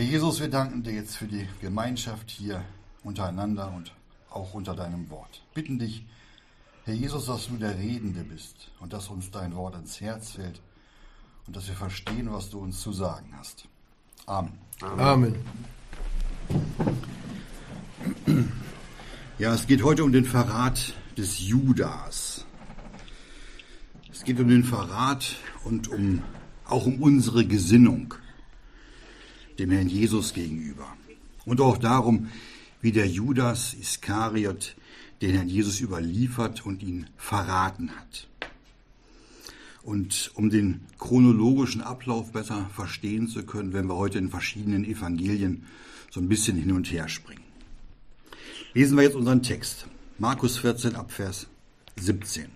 Herr Jesus, wir danken dir jetzt für die Gemeinschaft hier untereinander und auch unter deinem Wort. Bitten dich, Herr Jesus, dass du der Redende bist und dass uns dein Wort ins Herz fällt und dass wir verstehen, was du uns zu sagen hast. Amen. Amen. Ja, es geht heute um den Verrat des Judas. Es geht um den Verrat und um, auch um unsere Gesinnung dem Herrn Jesus gegenüber. Und auch darum, wie der Judas Iskariot den Herrn Jesus überliefert und ihn verraten hat. Und um den chronologischen Ablauf besser verstehen zu können, wenn wir heute in verschiedenen Evangelien so ein bisschen hin und her springen. Lesen wir jetzt unseren Text. Markus 14 Abvers 17.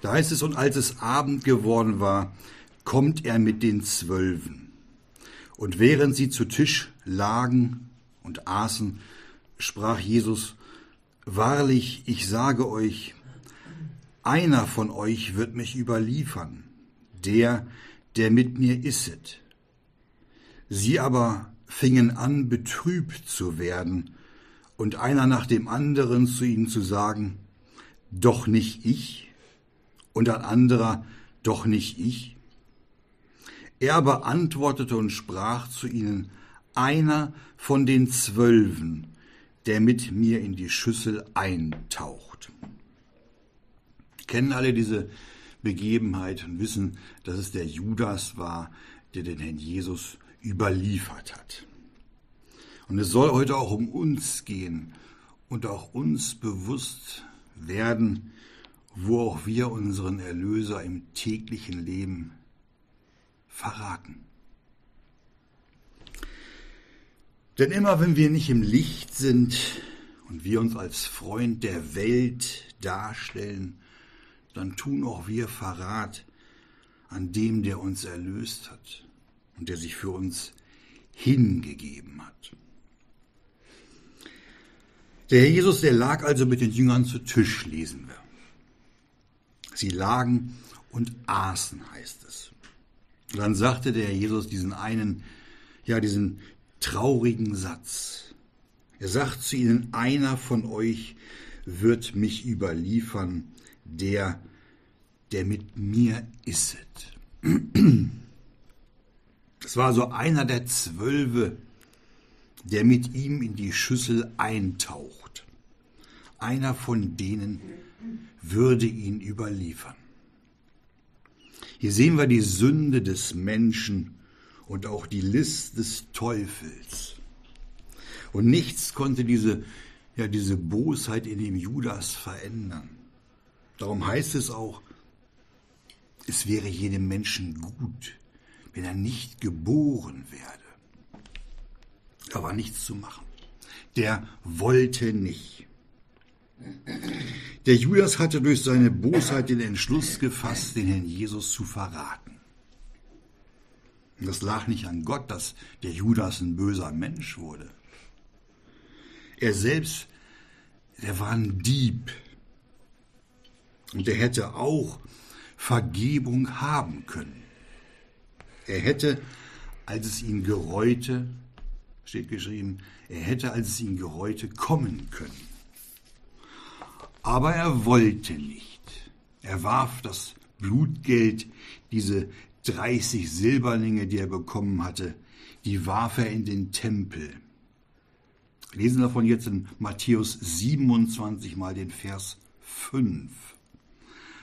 Da heißt es, und als es Abend geworden war, kommt er mit den Zwölfen. Und während sie zu Tisch lagen und aßen, sprach Jesus, Wahrlich, ich sage euch, einer von euch wird mich überliefern, der, der mit mir isset. Sie aber fingen an, betrübt zu werden, und einer nach dem anderen zu ihnen zu sagen, doch nicht ich, und ein anderer, doch nicht ich. Er aber antwortete und sprach zu ihnen, einer von den Zwölfen, der mit mir in die Schüssel eintaucht. Kennen alle diese Begebenheit und wissen, dass es der Judas war, der den Herrn Jesus überliefert hat. Und es soll heute auch um uns gehen und auch uns bewusst werden, wo auch wir unseren Erlöser im täglichen Leben verraten. Denn immer wenn wir nicht im Licht sind und wir uns als Freund der Welt darstellen, dann tun auch wir Verrat an dem, der uns erlöst hat und der sich für uns hingegeben hat. Der Herr Jesus, der lag also mit den Jüngern zu Tisch, lesen wir. Sie lagen und aßen, heißt es. Dann sagte der Jesus diesen einen, ja, diesen traurigen Satz. Er sagt zu ihnen, einer von euch wird mich überliefern, der, der mit mir isset. Es war so einer der Zwölfe, der mit ihm in die Schüssel eintaucht. Einer von denen würde ihn überliefern. Hier sehen wir die Sünde des Menschen und auch die List des Teufels. Und nichts konnte diese, ja, diese Bosheit in dem Judas verändern. Darum heißt es auch, es wäre jedem Menschen gut, wenn er nicht geboren werde. Da war nichts zu machen. Der wollte nicht. Der Judas hatte durch seine Bosheit den Entschluss gefasst, den Herrn Jesus zu verraten. Das lag nicht an Gott, dass der Judas ein böser Mensch wurde. Er selbst, der war ein Dieb. Und er hätte auch Vergebung haben können. Er hätte, als es ihn gereute, steht geschrieben, er hätte, als es ihn gereute, kommen können. Aber er wollte nicht. Er warf das Blutgeld, diese 30 Silberlinge, die er bekommen hatte, die warf er in den Tempel. lesen davon jetzt in Matthäus 27 mal den Vers 5.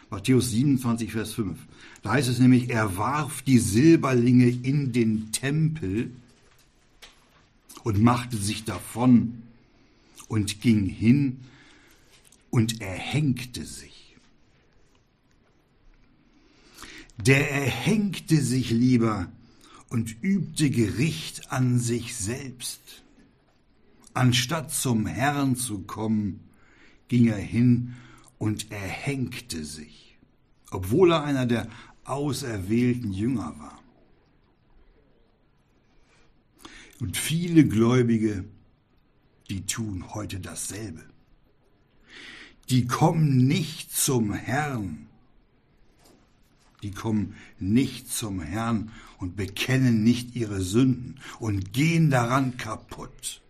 Matthäus 27, Vers 5. Da heißt es nämlich, er warf die Silberlinge in den Tempel und machte sich davon und ging hin und erhängte sich. Der erhängte sich lieber und übte Gericht an sich selbst. Anstatt zum Herrn zu kommen, ging er hin und erhängte sich, obwohl er einer der auserwählten Jünger war. Und viele Gläubige, die tun heute dasselbe. Die kommen nicht zum Herrn. Die kommen nicht zum Herrn und bekennen nicht ihre Sünden und gehen daran kaputt.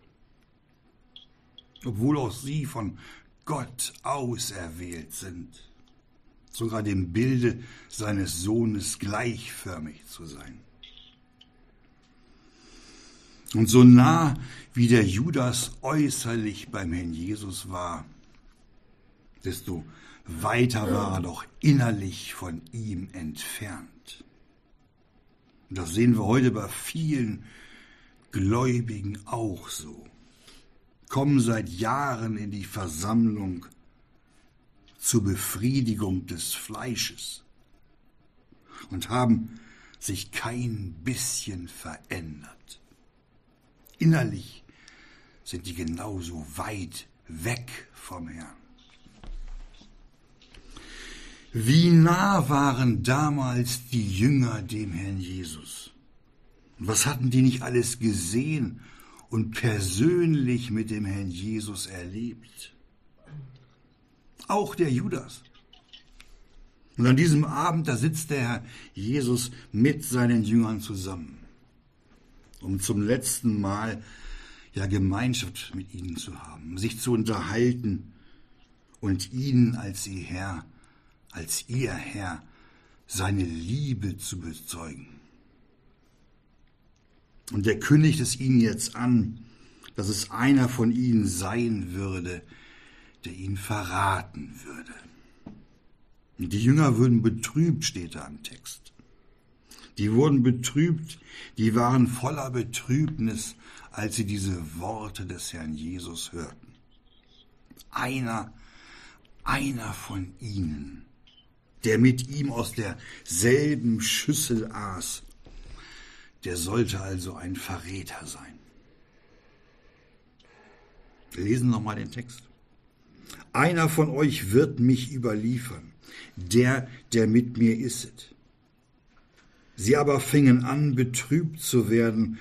Obwohl auch sie von Gott auserwählt sind, sogar dem Bilde seines Sohnes gleichförmig zu sein. Und so nah wie der Judas äußerlich beim Herrn Jesus war, desto weiter war er doch innerlich von ihm entfernt. Das sehen wir heute bei vielen Gläubigen auch so. Kommen seit Jahren in die Versammlung zur Befriedigung des Fleisches und haben sich kein bisschen verändert. Innerlich sind die genauso weit weg vom Herrn. Wie nah waren damals die Jünger dem Herrn Jesus? Was hatten die nicht alles gesehen und persönlich mit dem Herrn Jesus erlebt? Auch der Judas. Und an diesem Abend, da sitzt der Herr Jesus mit seinen Jüngern zusammen, um zum letzten Mal ja Gemeinschaft mit ihnen zu haben, sich zu unterhalten und ihnen als ihr Herr als ihr Herr seine Liebe zu bezeugen. Und er kündigt es ihnen jetzt an, dass es einer von ihnen sein würde, der ihn verraten würde. Und die Jünger würden betrübt, steht da im Text. Die wurden betrübt, die waren voller Betrübnis, als sie diese Worte des Herrn Jesus hörten. Einer, einer von ihnen der mit ihm aus derselben Schüssel aß, der sollte also ein Verräter sein. Wir lesen nochmal den Text. Einer von euch wird mich überliefern, der, der mit mir isset. Sie aber fingen an, betrübt zu werden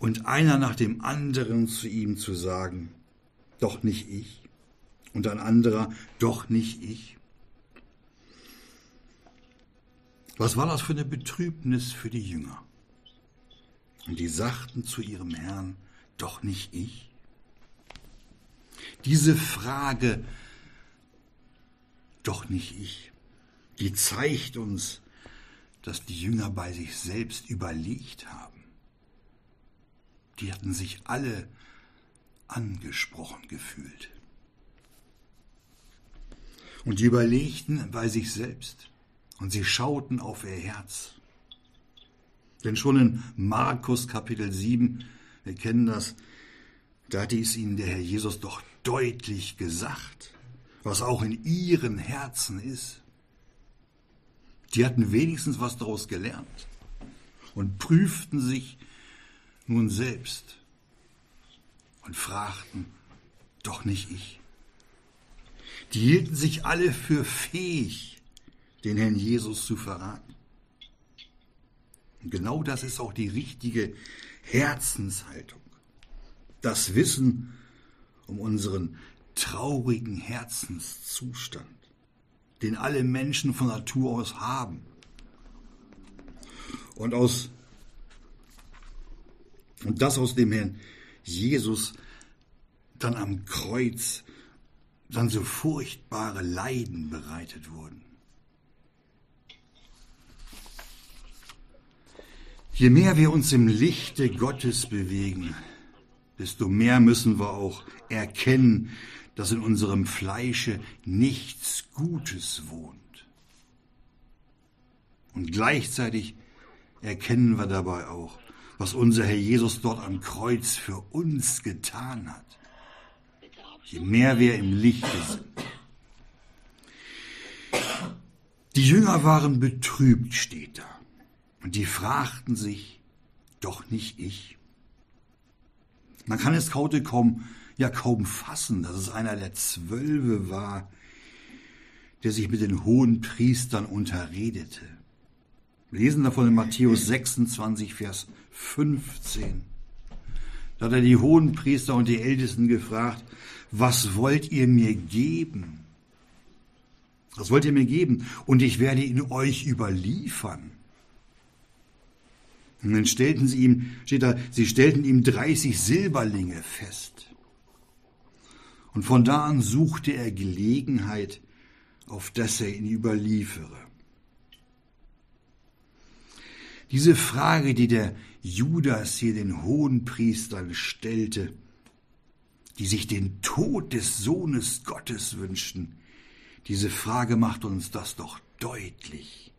und einer nach dem anderen zu ihm zu sagen, doch nicht ich, und ein anderer, doch nicht ich. Was war das für eine Betrübnis für die Jünger? Und die sagten zu ihrem Herrn, doch nicht ich. Diese Frage, doch nicht ich, die zeigt uns, dass die Jünger bei sich selbst überlegt haben. Die hatten sich alle angesprochen gefühlt. Und die überlegten bei sich selbst, und sie schauten auf ihr Herz. Denn schon in Markus Kapitel 7, wir kennen das, da hatte es ihnen der Herr Jesus doch deutlich gesagt, was auch in ihren Herzen ist. Die hatten wenigstens was daraus gelernt und prüften sich nun selbst und fragten, doch nicht ich. Die hielten sich alle für fähig, den Herrn Jesus zu verraten. Und genau das ist auch die richtige Herzenshaltung. Das Wissen um unseren traurigen Herzenszustand, den alle Menschen von Natur aus haben. Und aus und das aus dem Herrn Jesus dann am Kreuz dann so furchtbare Leiden bereitet wurden. Je mehr wir uns im Lichte Gottes bewegen, desto mehr müssen wir auch erkennen, dass in unserem Fleische nichts Gutes wohnt. Und gleichzeitig erkennen wir dabei auch, was unser Herr Jesus dort am Kreuz für uns getan hat. Je mehr wir im Lichte sind. Die Jünger waren betrübt, steht da. Und die fragten sich, doch nicht ich. Man kann es heute kaum, ja kaum fassen, dass es einer der Zwölfe war, der sich mit den hohen Priestern unterredete. Wir lesen davon in Matthäus 26, Vers 15. Da hat er die hohen Priester und die Ältesten gefragt, was wollt ihr mir geben, Das wollt ihr mir geben und ich werde ihn euch überliefern. Und dann stellten sie ihm, steht da, sie stellten ihm 30 Silberlinge fest. Und von da an suchte er Gelegenheit, auf dass er ihn überliefere. Diese Frage, die der Judas hier den Hohenpriestern stellte, die sich den Tod des Sohnes Gottes wünschten, diese Frage macht uns das doch deutlich,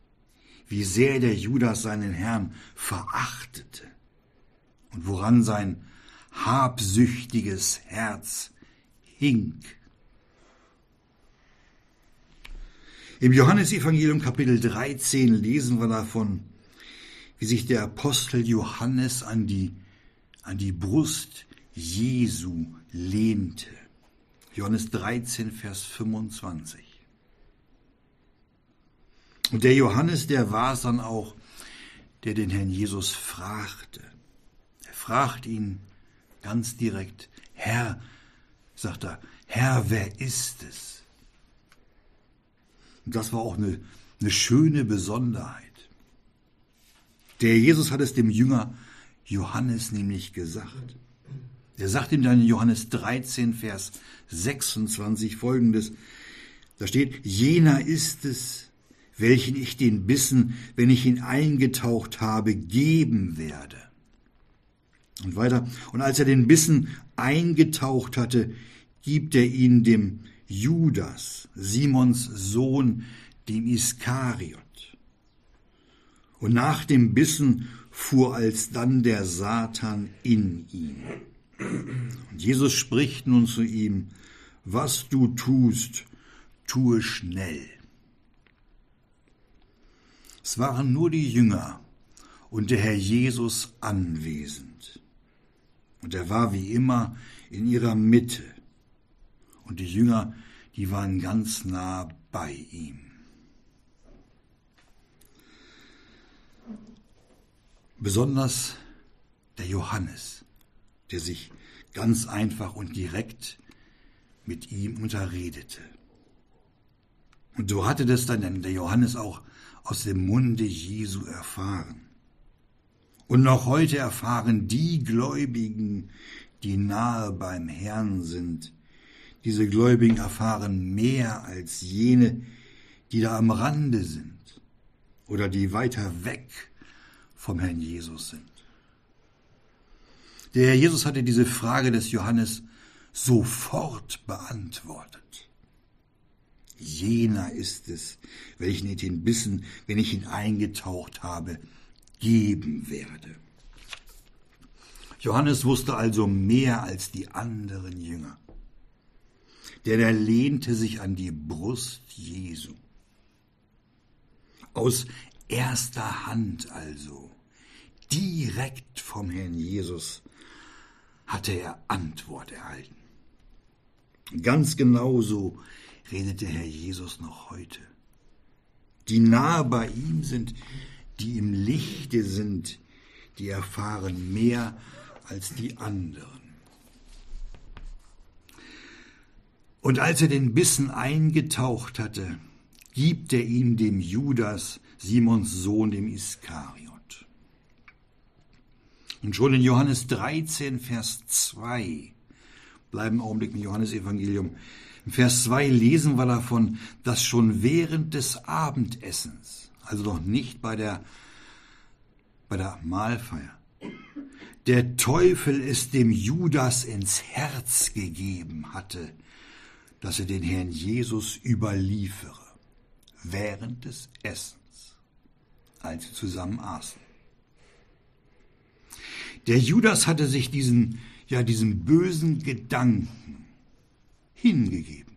wie sehr der Judas seinen Herrn verachtete und woran sein habsüchtiges Herz hing. Im Johannesevangelium Kapitel 13 lesen wir davon, wie sich der Apostel Johannes an die, an die Brust Jesu lehnte. Johannes 13, Vers 25. Und der Johannes, der war es dann auch, der den Herrn Jesus fragte. Er fragt ihn ganz direkt, Herr, sagt er, Herr, wer ist es? Und das war auch eine, eine schöne Besonderheit. Der Jesus hat es dem Jünger Johannes nämlich gesagt. Er sagt ihm dann in Johannes 13, Vers 26 folgendes. Da steht, jener ist es, welchen ich den Bissen, wenn ich ihn eingetaucht habe, geben werde. Und weiter, und als er den Bissen eingetaucht hatte, gibt er ihn dem Judas, Simons Sohn, dem Iskariot. Und nach dem Bissen fuhr alsdann der Satan in ihn. Und Jesus spricht nun zu ihm, was du tust, tue schnell. Es waren nur die Jünger und der Herr Jesus anwesend. Und er war wie immer in ihrer Mitte. Und die Jünger, die waren ganz nah bei ihm. Besonders der Johannes, der sich ganz einfach und direkt mit ihm unterredete. Und so hatte das dann der Johannes auch aus dem Munde Jesu erfahren. Und noch heute erfahren die Gläubigen, die nahe beim Herrn sind, diese Gläubigen erfahren mehr als jene, die da am Rande sind oder die weiter weg vom Herrn Jesus sind. Der Herr Jesus hatte diese Frage des Johannes sofort beantwortet. Jener ist es, welchen ich den Bissen, wenn ich ihn eingetaucht habe, geben werde. Johannes wusste also mehr als die anderen Jünger. Denn er lehnte sich an die Brust Jesu. Aus erster Hand also, direkt vom Herrn Jesus, hatte er Antwort erhalten. Ganz genauso redet der Herr Jesus noch heute. Die nahe bei ihm sind, die im Lichte sind, die erfahren mehr als die anderen. Und als er den Bissen eingetaucht hatte, gibt er ihn dem Judas, Simons Sohn, dem Iskariot. Und schon in Johannes 13, Vers 2, bleiben Augenblick im Johannesevangelium, Vers 2 lesen wir davon, dass schon während des Abendessens, also noch nicht bei der, bei der Mahlfeier, der Teufel es dem Judas ins Herz gegeben hatte, dass er den Herrn Jesus überliefere, während des Essens, als sie zusammen aßen. Der Judas hatte sich diesen, ja, diesen bösen Gedanken hingegeben.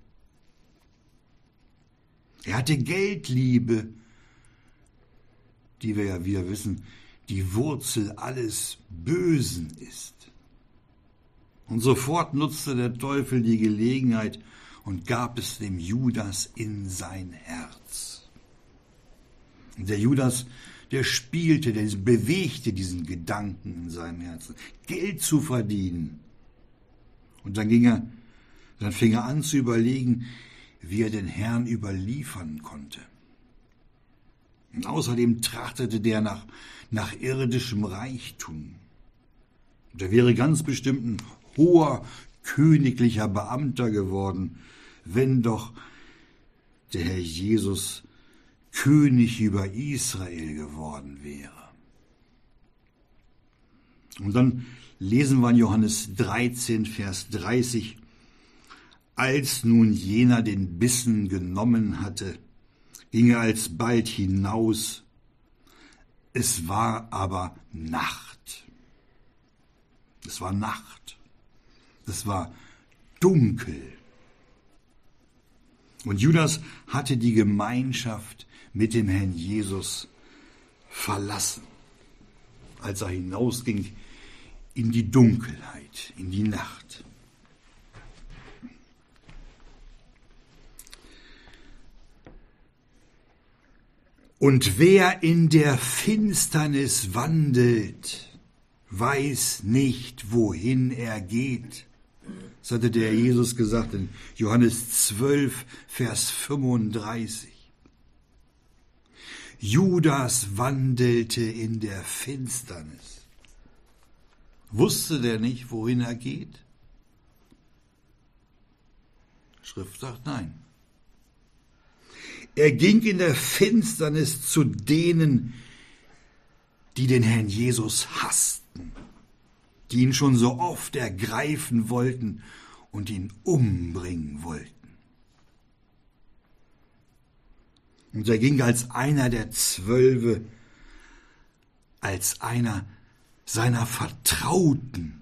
Er hatte Geldliebe, die wir ja wieder wissen, die Wurzel alles Bösen ist. Und sofort nutzte der Teufel die Gelegenheit und gab es dem Judas in sein Herz. Und der Judas, der spielte, der bewegte diesen Gedanken in seinem Herzen, Geld zu verdienen. Und dann ging er dann fing er an zu überlegen, wie er den Herrn überliefern konnte. Und außerdem trachtete der nach, nach irdischem Reichtum. Und er wäre ganz bestimmt ein hoher königlicher Beamter geworden, wenn doch der Herr Jesus König über Israel geworden wäre. Und dann lesen wir in Johannes 13, Vers 30, als nun jener den Bissen genommen hatte, ging er alsbald hinaus, es war aber Nacht. Es war Nacht. Es war dunkel. Und Judas hatte die Gemeinschaft mit dem Herrn Jesus verlassen, als er hinausging in die Dunkelheit, in die Nacht. Und wer in der Finsternis wandelt, weiß nicht, wohin er geht. Das hatte der Jesus gesagt in Johannes 12, Vers 35. Judas wandelte in der Finsternis. Wusste der nicht, wohin er geht? Schrift sagt nein. Er ging in der Finsternis zu denen, die den Herrn Jesus hassten, die ihn schon so oft ergreifen wollten und ihn umbringen wollten. Und er ging als einer der Zwölfe, als einer seiner Vertrauten.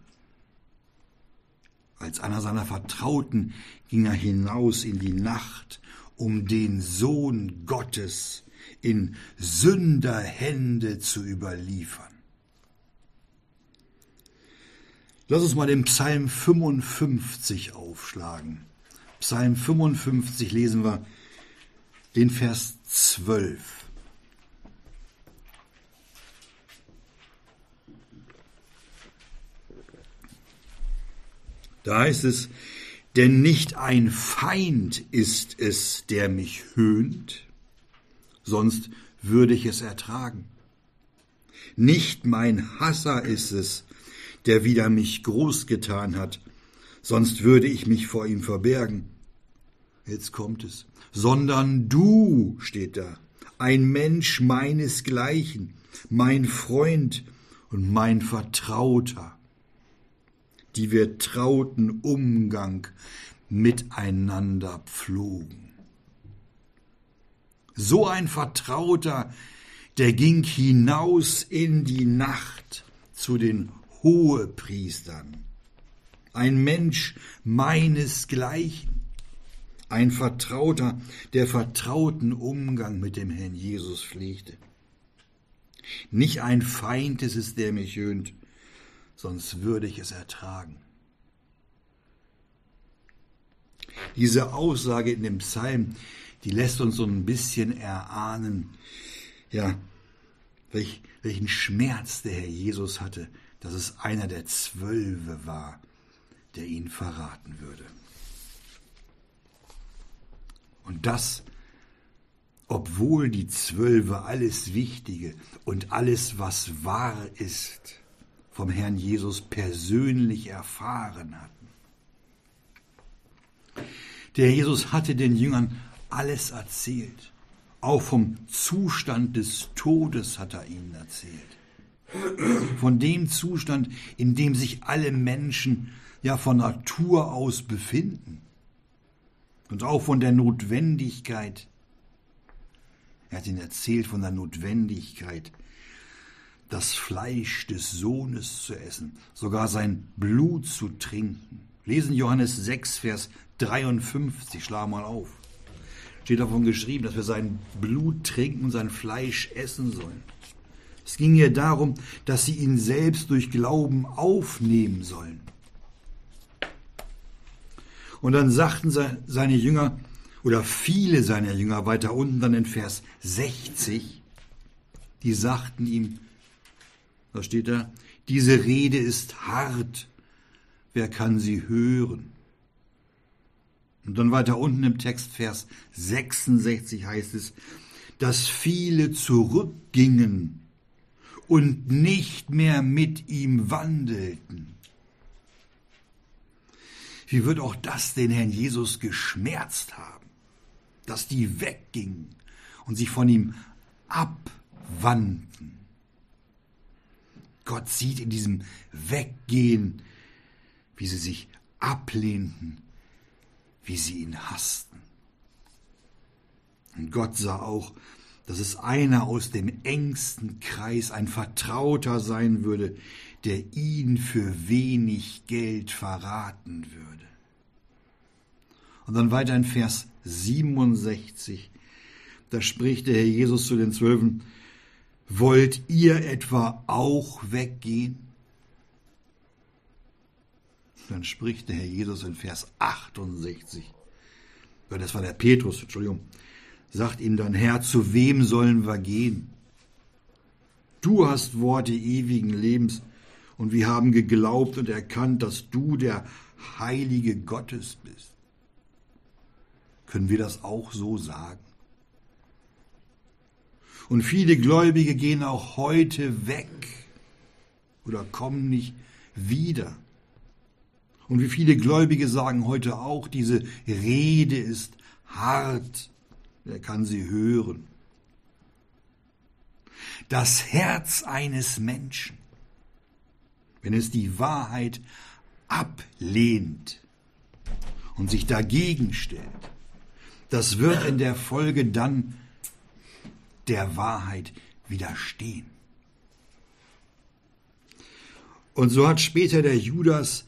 Als einer seiner Vertrauten ging er hinaus in die Nacht, um den Sohn Gottes in Sünderhände zu überliefern. Lass uns mal den Psalm 55 aufschlagen. Psalm 55 lesen wir den Vers 12. Da heißt es, denn nicht ein Feind ist es, der mich höhnt, sonst würde ich es ertragen. Nicht mein Hasser ist es, der wieder mich groß getan hat, sonst würde ich mich vor ihm verbergen. Jetzt kommt es. Sondern du, steht da, ein Mensch meinesgleichen, mein Freund und mein Vertrauter, die wir trauten Umgang miteinander pflogen. So ein Vertrauter, der ging hinaus in die Nacht zu den Hohepriestern. Ein Mensch meinesgleichen ein Vertrauter, der vertrauten Umgang mit dem Herrn Jesus pflegte. Nicht ein Feind ist es, der mich höhnt, sonst würde ich es ertragen. Diese Aussage in dem Psalm, die lässt uns so ein bisschen erahnen, ja, welch, welchen Schmerz der Herr Jesus hatte, dass es einer der Zwölfe war, der ihn verraten würde. Und das, obwohl die Zwölfe alles Wichtige und alles, was wahr ist, vom Herrn Jesus persönlich erfahren hatten. Der Jesus hatte den Jüngern alles erzählt. Auch vom Zustand des Todes hat er ihnen erzählt. Von dem Zustand, in dem sich alle Menschen ja von Natur aus befinden und auch von der Notwendigkeit. Er hat ihnen erzählt von der Notwendigkeit, das Fleisch des Sohnes zu essen, sogar sein Blut zu trinken. Lesen Johannes 6, Vers 53, schlag mal auf. Steht davon geschrieben, dass wir sein Blut trinken und sein Fleisch essen sollen. Es ging hier darum, dass sie ihn selbst durch Glauben aufnehmen sollen. Und dann sagten seine Jünger, oder viele seiner Jünger weiter unten dann in Vers 60, die sagten ihm, da steht da, diese Rede ist hart, wer kann sie hören? Und dann weiter unten im Text, Vers 66 heißt es, dass viele zurückgingen und nicht mehr mit ihm wandelten. Wie wird auch das den Herrn Jesus geschmerzt haben, dass die weggingen und sich von ihm abwandten. Gott sieht in diesem Weggehen, wie sie sich ablehnten, wie sie ihn hassten. Und Gott sah auch, dass es einer aus dem engsten Kreis, ein Vertrauter sein würde, der ihn für wenig Geld verraten würde. Und dann weiter in Vers 67, da spricht der Herr Jesus zu den Zwölfen, wollt ihr etwa auch weggehen? Dann spricht der Herr Jesus in Vers 68, das war der Petrus, Entschuldigung, sagt ihm dann, Herr, zu wem sollen wir gehen? Du hast Worte ewigen Lebens und wir haben geglaubt und erkannt, dass du der Heilige Gottes bist. Können wir das auch so sagen? Und viele Gläubige gehen auch heute weg oder kommen nicht wieder. Und wie viele Gläubige sagen heute auch, diese Rede ist hart Wer kann sie hören? Das Herz eines Menschen, wenn es die Wahrheit ablehnt und sich dagegen stellt, das wird in der Folge dann der Wahrheit widerstehen. Und so hat später der Judas,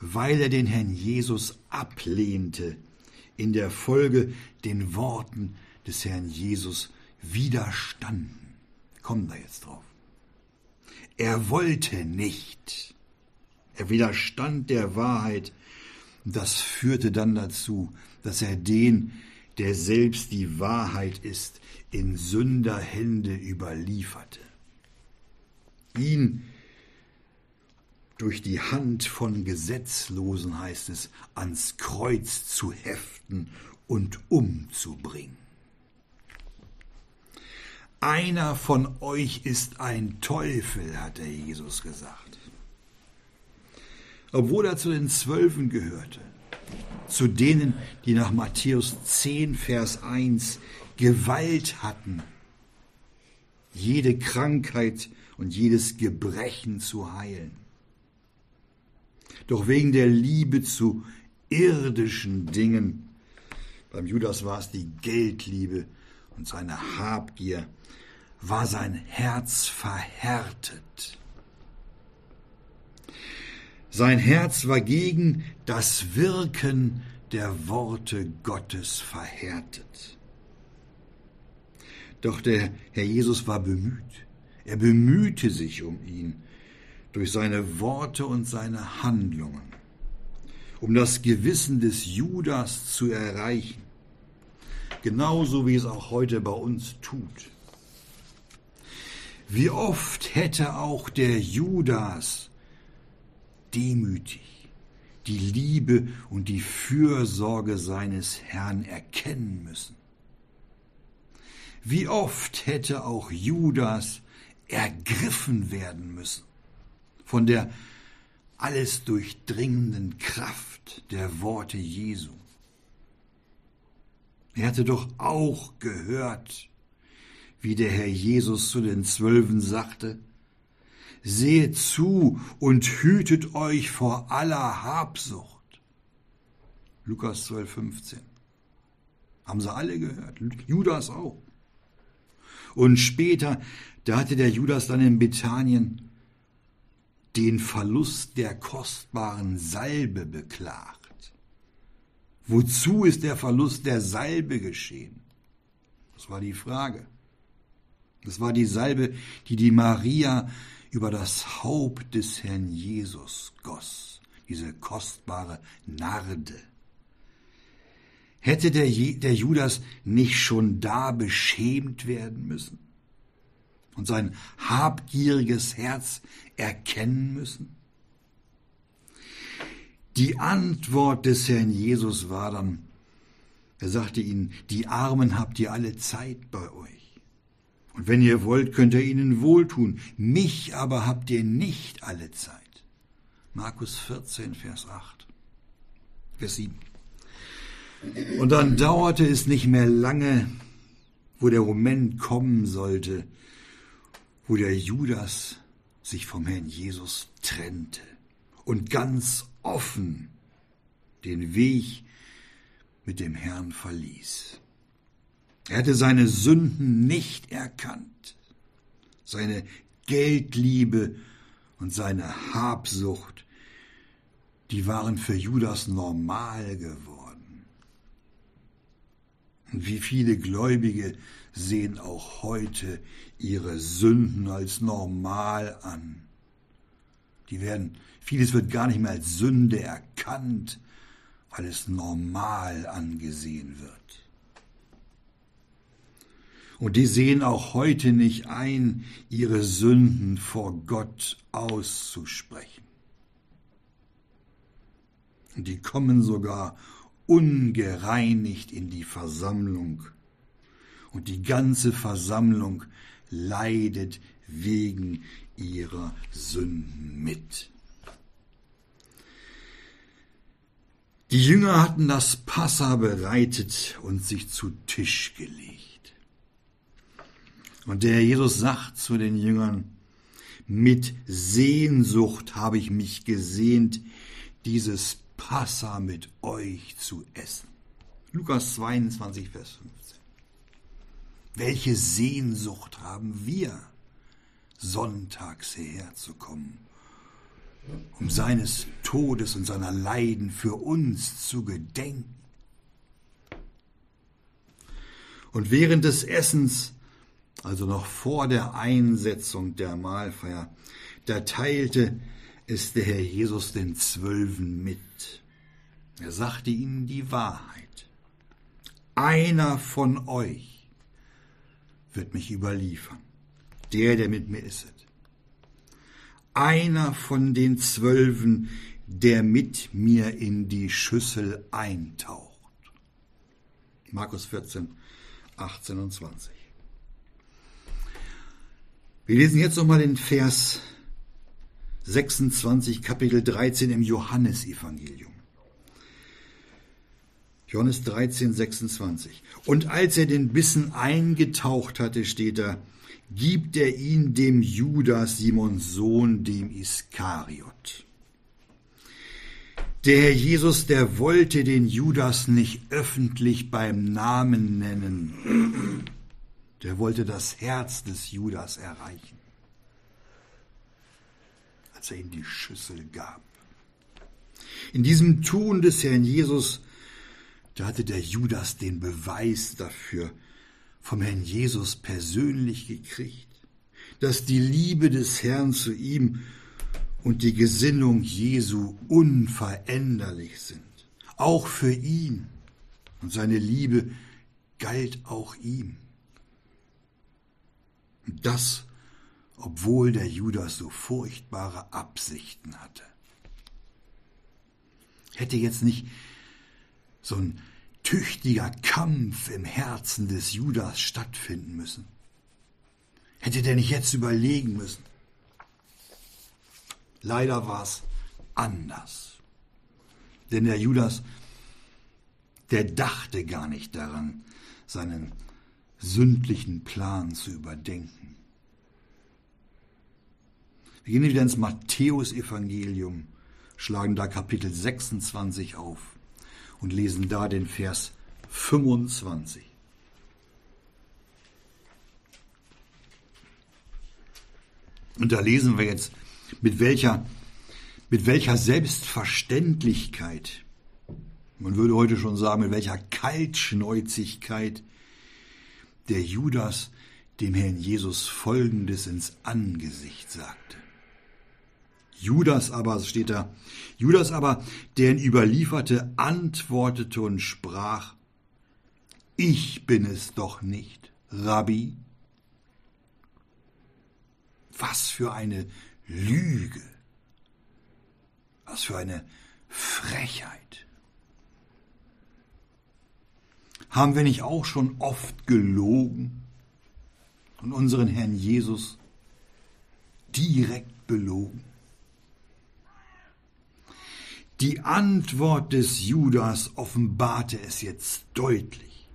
weil er den Herrn Jesus ablehnte, in der Folge den Worten des Herrn Jesus widerstanden. Kommen da jetzt drauf. Er wollte nicht. Er widerstand der Wahrheit. Das führte dann dazu, dass er den, der selbst die Wahrheit ist, in Sünderhände überlieferte. Ihn durch die Hand von Gesetzlosen, heißt es, ans Kreuz zu heften und umzubringen. Einer von euch ist ein Teufel, hat der Jesus gesagt. Obwohl er zu den Zwölfen gehörte, zu denen, die nach Matthäus 10, Vers 1 Gewalt hatten, jede Krankheit und jedes Gebrechen zu heilen. Doch wegen der Liebe zu irdischen Dingen, beim Judas war es die Geldliebe und seine Habgier, war sein Herz verhärtet. Sein Herz war gegen das Wirken der Worte Gottes verhärtet. Doch der Herr Jesus war bemüht. Er bemühte sich um ihn durch seine Worte und seine Handlungen, um das Gewissen des Judas zu erreichen, genauso wie es auch heute bei uns tut. Wie oft hätte auch der Judas demütig die Liebe und die Fürsorge seines Herrn erkennen müssen. Wie oft hätte auch Judas ergriffen werden müssen von der alles durchdringenden Kraft der Worte Jesu. Er hatte doch auch gehört, wie der Herr Jesus zu den Zwölfen sagte, Seht zu und hütet euch vor aller Habsucht. Lukas 12, 15. Haben sie alle gehört, Judas auch. Und später, da hatte der Judas dann in Bethanien den Verlust der kostbaren Salbe beklagt. Wozu ist der Verlust der Salbe geschehen? Das war die Frage. Das war die Salbe, die die Maria über das Haupt des Herrn Jesus goss, diese kostbare Narde. Hätte der, der Judas nicht schon da beschämt werden müssen? und sein habgieriges Herz erkennen müssen? Die Antwort des Herrn Jesus war dann, er sagte ihnen, die Armen habt ihr alle Zeit bei euch. Und wenn ihr wollt, könnt ihr ihnen wohltun. Mich aber habt ihr nicht alle Zeit. Markus 14, Vers 8. Vers 7. Und dann dauerte es nicht mehr lange, wo der Moment kommen sollte, wo der Judas sich vom Herrn Jesus trennte und ganz offen den Weg mit dem Herrn verließ. Er hatte seine Sünden nicht erkannt, seine Geldliebe und seine Habsucht, die waren für Judas normal geworden. Und wie viele Gläubige sehen auch heute ihre Sünden als normal an. Die werden, vieles wird gar nicht mehr als Sünde erkannt, weil es normal angesehen wird. Und die sehen auch heute nicht ein, ihre Sünden vor Gott auszusprechen. Und die kommen sogar ungereinigt in die Versammlung. Und die ganze Versammlung leidet wegen ihrer Sünden mit. Die Jünger hatten das Passa bereitet und sich zu Tisch gelegt. Und der Jesus sagt zu den Jüngern, mit Sehnsucht habe ich mich gesehnt, dieses Passa mit euch zu essen. Lukas 22, Vers 15. Welche Sehnsucht haben wir, sonntags hierher zu kommen, um seines Todes und seiner Leiden für uns zu gedenken. Und während des Essens, also noch vor der Einsetzung der Mahlfeier, da teilte es der Herr Jesus den Zwölfen mit. Er sagte ihnen die Wahrheit. Einer von euch wird mich überliefern, der, der mit mir isset. Einer von den Zwölfen, der mit mir in die Schüssel eintaucht. Markus 14, 18 und 20. Wir lesen jetzt nochmal den Vers 26, Kapitel 13 im Johannesevangelium. Johannes 13, 26. Und als er den Bissen eingetaucht hatte, steht da, gibt er ihn dem Judas, Simons Sohn, dem Iskariot. Der Herr Jesus, der wollte den Judas nicht öffentlich beim Namen nennen. Der wollte das Herz des Judas erreichen als er ihm die Schüssel gab. In diesem Tun des Herrn Jesus, da hatte der Judas den Beweis dafür vom Herrn Jesus persönlich gekriegt, dass die Liebe des Herrn zu ihm und die Gesinnung Jesu unveränderlich sind, auch für ihn. Und seine Liebe galt auch ihm. Und das obwohl der Judas so furchtbare Absichten hatte. Hätte jetzt nicht so ein tüchtiger Kampf im Herzen des Judas stattfinden müssen? Hätte der nicht jetzt überlegen müssen? Leider war es anders. Denn der Judas, der dachte gar nicht daran, seinen sündlichen Plan zu überdenken. Wir gehen wieder ins Matthäusevangelium, schlagen da Kapitel 26 auf und lesen da den Vers 25. Und da lesen wir jetzt, mit welcher, mit welcher Selbstverständlichkeit, man würde heute schon sagen, mit welcher Kaltschnäuzigkeit der Judas dem Herrn Jesus Folgendes ins Angesicht sagte. Judas aber, steht da, Judas aber, der ihn überlieferte, antwortete und sprach, ich bin es doch nicht, Rabbi. Was für eine Lüge, was für eine Frechheit. Haben wir nicht auch schon oft gelogen und unseren Herrn Jesus direkt belogen? Die Antwort des Judas offenbarte es jetzt deutlich,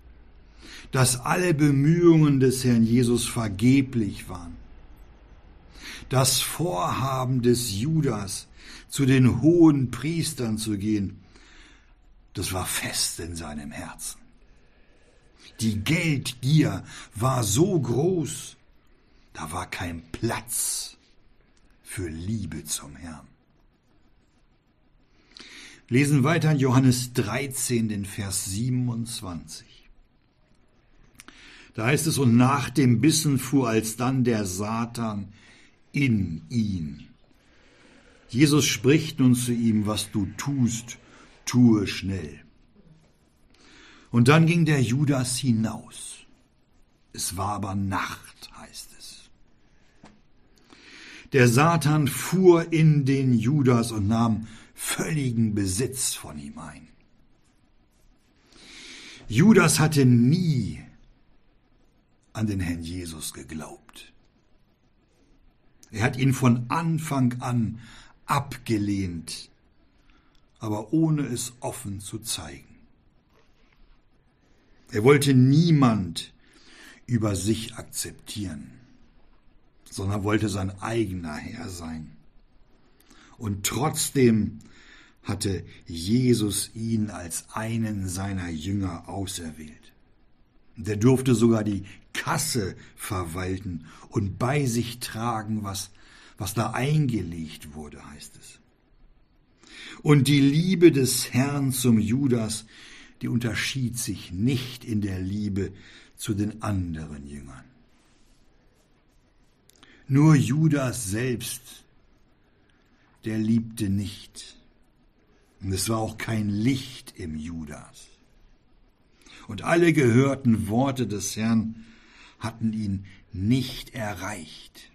dass alle Bemühungen des Herrn Jesus vergeblich waren. Das Vorhaben des Judas, zu den hohen Priestern zu gehen, das war fest in seinem Herzen. Die Geldgier war so groß, da war kein Platz für Liebe zum Herrn. Lesen weiter in Johannes 13, den Vers 27. Da heißt es, und nach dem Bissen fuhr alsdann der Satan in ihn. Jesus spricht nun zu ihm, was du tust, tue schnell. Und dann ging der Judas hinaus. Es war aber Nacht, heißt es. Der Satan fuhr in den Judas und nahm völligen Besitz von ihm ein. Judas hatte nie an den Herrn Jesus geglaubt. Er hat ihn von Anfang an abgelehnt, aber ohne es offen zu zeigen. Er wollte niemand über sich akzeptieren, sondern wollte sein eigener Herr sein. Und trotzdem hatte Jesus ihn als einen seiner Jünger auserwählt. Der durfte sogar die Kasse verwalten und bei sich tragen, was, was da eingelegt wurde, heißt es. Und die Liebe des Herrn zum Judas, die unterschied sich nicht in der Liebe zu den anderen Jüngern. Nur Judas selbst, der liebte nicht. Und es war auch kein Licht im Judas. Und alle gehörten Worte des Herrn hatten ihn nicht erreicht.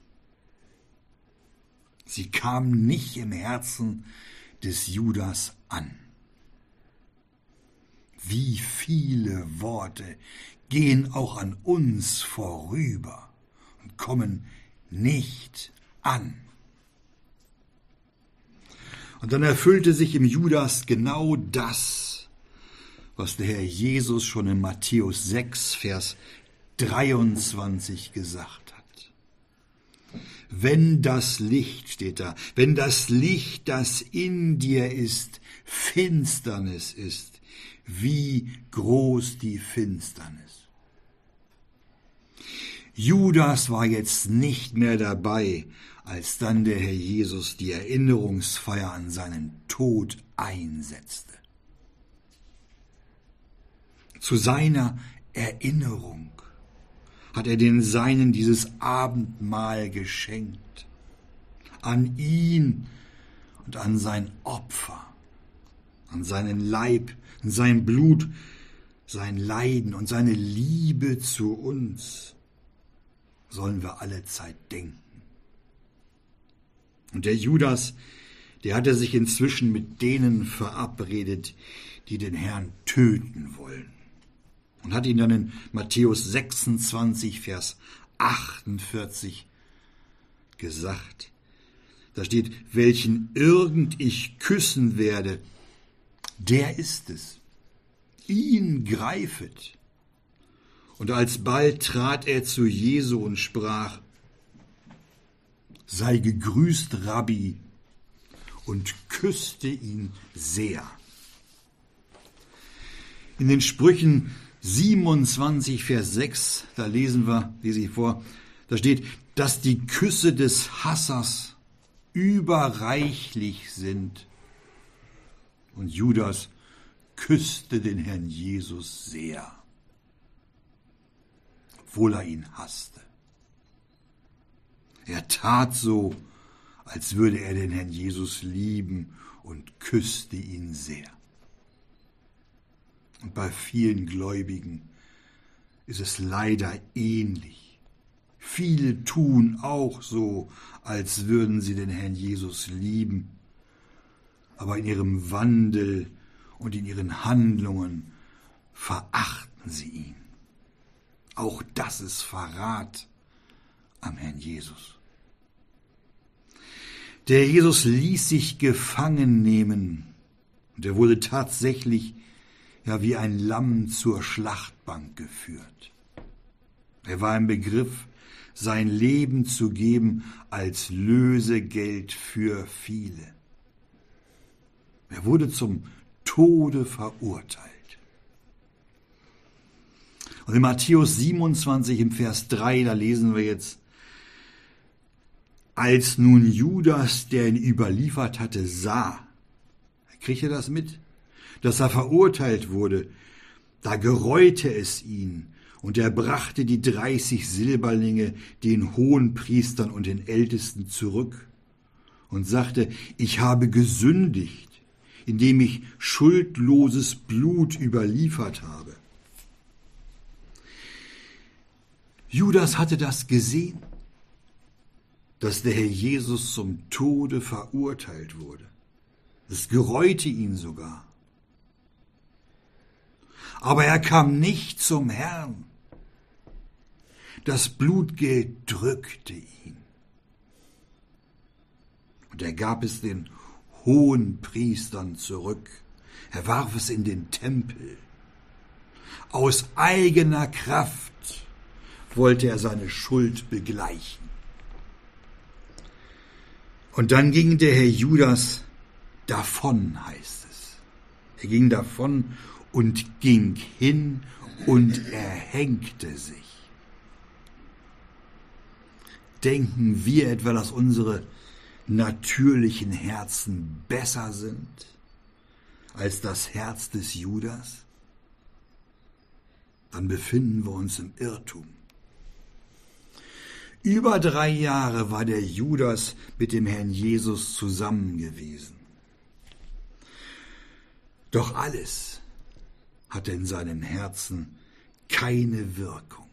Sie kamen nicht im Herzen des Judas an. Wie viele Worte gehen auch an uns vorüber und kommen nicht an. Und dann erfüllte sich im Judas genau das, was der Herr Jesus schon in Matthäus 6, Vers 23 gesagt hat. Wenn das Licht, steht da, wenn das Licht, das in dir ist, Finsternis ist, wie groß die Finsternis. Judas war jetzt nicht mehr dabei, als dann der Herr Jesus die Erinnerungsfeier an seinen Tod einsetzte. Zu seiner Erinnerung hat er den Seinen dieses Abendmahl geschenkt. An ihn und an sein Opfer, an seinen Leib, sein Blut, sein Leiden und seine Liebe zu uns sollen wir alle Zeit denken. Und der Judas, der hatte sich inzwischen mit denen verabredet, die den Herrn töten wollen. Und hat ihn dann in Matthäus 26, Vers 48 gesagt. Da steht, welchen irgend ich küssen werde, der ist es. Ihn greifet. Und alsbald trat er zu Jesu und sprach, sei gegrüßt, Rabbi, und küsste ihn sehr. In den Sprüchen 27, Vers 6, da lesen wir, lese ich vor, da steht, dass die Küsse des Hassers überreichlich sind. Und Judas küsste den Herrn Jesus sehr, obwohl er ihn hasste. Er tat so, als würde er den Herrn Jesus lieben und küsste ihn sehr. Und bei vielen Gläubigen ist es leider ähnlich. Viele tun auch so, als würden sie den Herrn Jesus lieben, aber in ihrem Wandel und in ihren Handlungen verachten sie ihn. Auch das ist Verrat am Herrn Jesus. Der Jesus ließ sich gefangen nehmen und er wurde tatsächlich ja wie ein Lamm zur Schlachtbank geführt. Er war im Begriff, sein Leben zu geben als Lösegeld für viele. Er wurde zum Tode verurteilt. Und in Matthäus 27 im Vers 3, da lesen wir jetzt, als nun Judas, der ihn überliefert hatte, sah, kriegt ihr das mit? Dass er verurteilt wurde, da gereute es ihn, und er brachte die dreißig Silberlinge den Hohenpriestern und den Ältesten zurück und sagte, ich habe gesündigt, indem ich schuldloses Blut überliefert habe. Judas hatte das gesehen, dass der Herr Jesus zum Tode verurteilt wurde. Es gereute ihn sogar. Aber er kam nicht zum Herrn. Das Blutgeld drückte ihn. Und er gab es den hohen Priestern zurück. Er warf es in den Tempel. Aus eigener Kraft wollte er seine Schuld begleichen. Und dann ging der Herr Judas davon, heißt es. Er ging davon und ging hin und erhängte sich. Denken wir etwa, dass unsere natürlichen Herzen besser sind als das Herz des Judas? Dann befinden wir uns im Irrtum. Über drei Jahre war der Judas mit dem Herrn Jesus zusammen gewesen. Doch alles hatte in seinem Herzen keine Wirkung.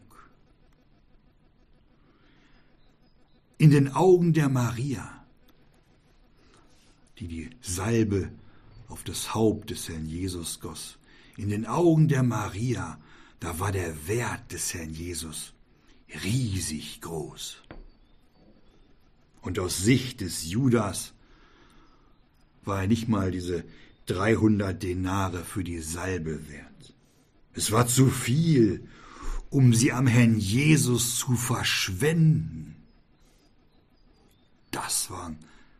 In den Augen der Maria, die die Salbe auf das Haupt des Herrn Jesus goss, in den Augen der Maria, da war der Wert des Herrn Jesus riesig groß. Und aus Sicht des Judas war er nicht mal diese 300 Denare für die Salbe wert. Es war zu viel, um sie am Herrn Jesus zu verschwenden. Das waren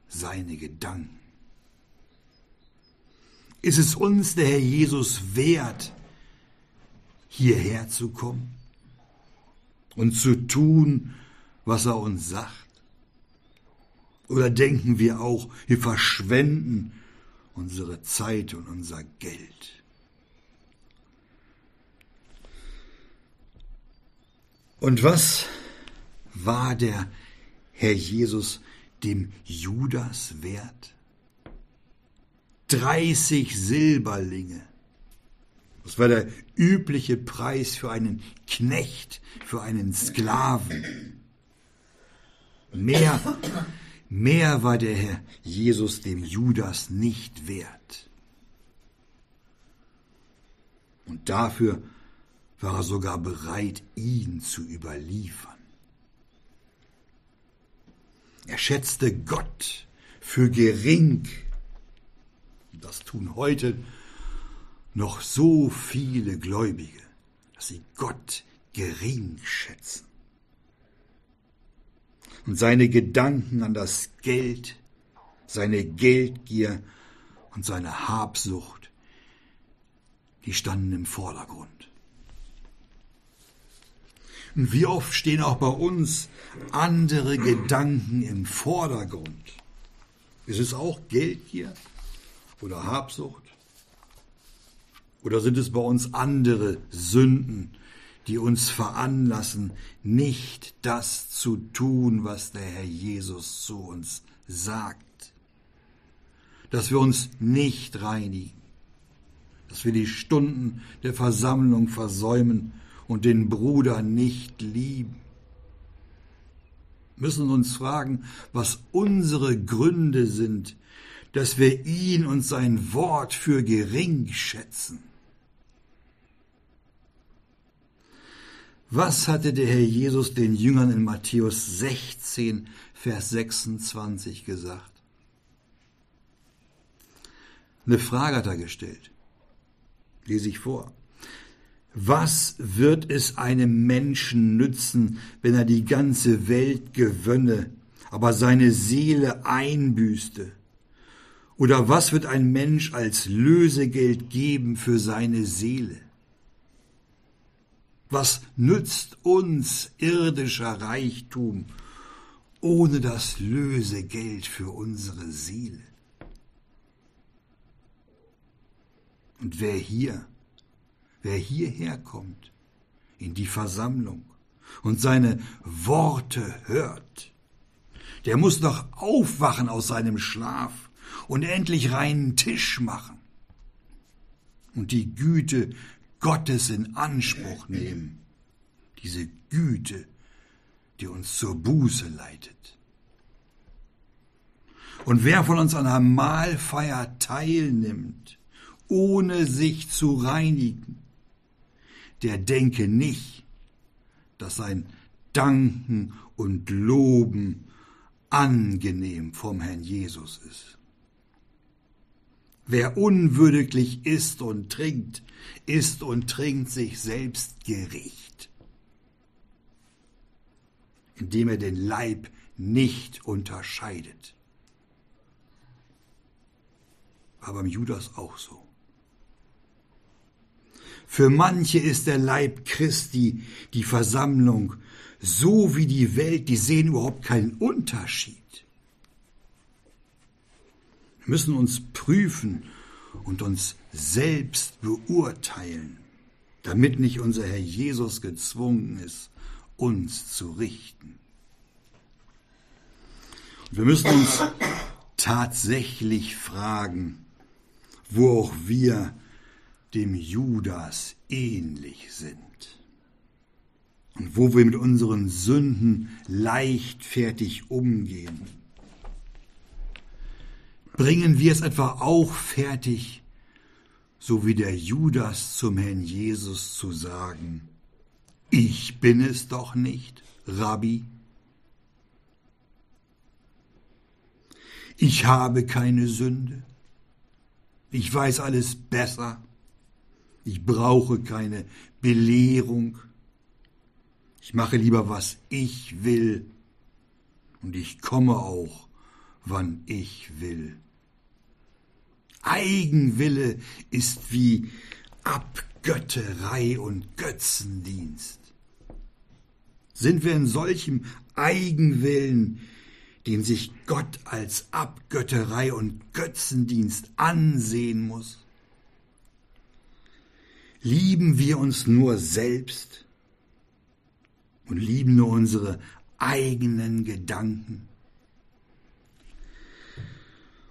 seine Gedanken. Ist es uns der Herr Jesus wert, hierher zu kommen? und zu tun, was er uns sagt? Oder denken wir auch, wir verschwenden unsere Zeit und unser Geld? Und was war der Herr Jesus dem Judas wert? Dreißig Silberlinge das war der übliche Preis für einen Knecht, für einen Sklaven. Mehr, mehr war der Herr Jesus dem Judas nicht wert. Und dafür war er sogar bereit, ihn zu überliefern. Er schätzte Gott für gering. Das tun heute noch so viele Gläubige, dass sie Gott gering schätzen. Und seine Gedanken an das Geld, seine Geldgier und seine Habsucht, die standen im Vordergrund. Und wie oft stehen auch bei uns andere Gedanken im Vordergrund? Ist es auch Geldgier oder Habsucht? Oder sind es bei uns andere Sünden, die uns veranlassen, nicht das zu tun, was der Herr Jesus zu uns sagt? Dass wir uns nicht reinigen, dass wir die Stunden der Versammlung versäumen und den Bruder nicht lieben. Müssen uns fragen, was unsere Gründe sind, dass wir ihn und sein Wort für gering schätzen. Was hatte der Herr Jesus den Jüngern in Matthäus 16, Vers 26 gesagt? Eine Frage hat er gestellt. Lese ich vor. Was wird es einem Menschen nützen, wenn er die ganze Welt gewönne, aber seine Seele einbüßte? Oder was wird ein Mensch als Lösegeld geben für seine Seele? Was nützt uns irdischer Reichtum ohne das Lösegeld für unsere Seele? Und wer hier, wer hierher kommt in die Versammlung und seine Worte hört, der muss noch aufwachen aus seinem Schlaf und endlich reinen Tisch machen und die Güte Gottes in Anspruch nehmen. Diese Güte, die uns zur Buße leitet. Und wer von uns an einer Mahlfeier teilnimmt, ohne sich zu reinigen, der denke nicht, dass sein Danken und Loben angenehm vom Herrn Jesus ist. Wer unwürdiglich isst und trinkt, isst und trinkt sich selbst Gericht, indem er den Leib nicht unterscheidet. War beim Judas auch so. Für manche ist der Leib Christi, die Versammlung, so wie die Welt, die sehen überhaupt keinen Unterschied. Wir müssen uns prüfen und uns selbst beurteilen, damit nicht unser Herr Jesus gezwungen ist, uns zu richten. Und wir müssen uns tatsächlich fragen, wo auch wir dem Judas ähnlich sind und wo wir mit unseren Sünden leichtfertig umgehen Bringen wir es etwa auch fertig, so wie der Judas zum Herrn Jesus zu sagen, ich bin es doch nicht, Rabbi. Ich habe keine Sünde. Ich weiß alles besser. Ich brauche keine Belehrung. Ich mache lieber, was ich will. Und ich komme auch, wann ich will. Eigenwille ist wie Abgötterei und Götzendienst. Sind wir in solchem Eigenwillen, den sich Gott als Abgötterei und Götzendienst ansehen muss? Lieben wir uns nur selbst und lieben nur unsere eigenen Gedanken?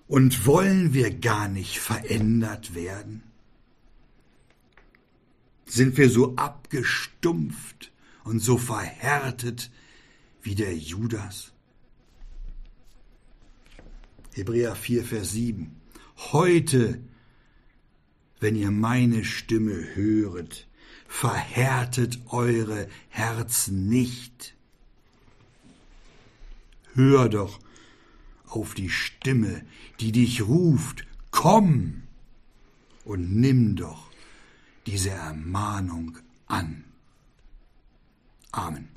Und wollen wir gar nicht verändert werden? Sind wir so abgestumpft und so verhärtet wie der Judas? Hebräer 4, Vers 7. Heute, wenn ihr meine Stimme höret, verhärtet eure Herzen nicht. Hör doch auf die Stimme, die dich ruft, komm und nimm doch diese Ermahnung an. Amen.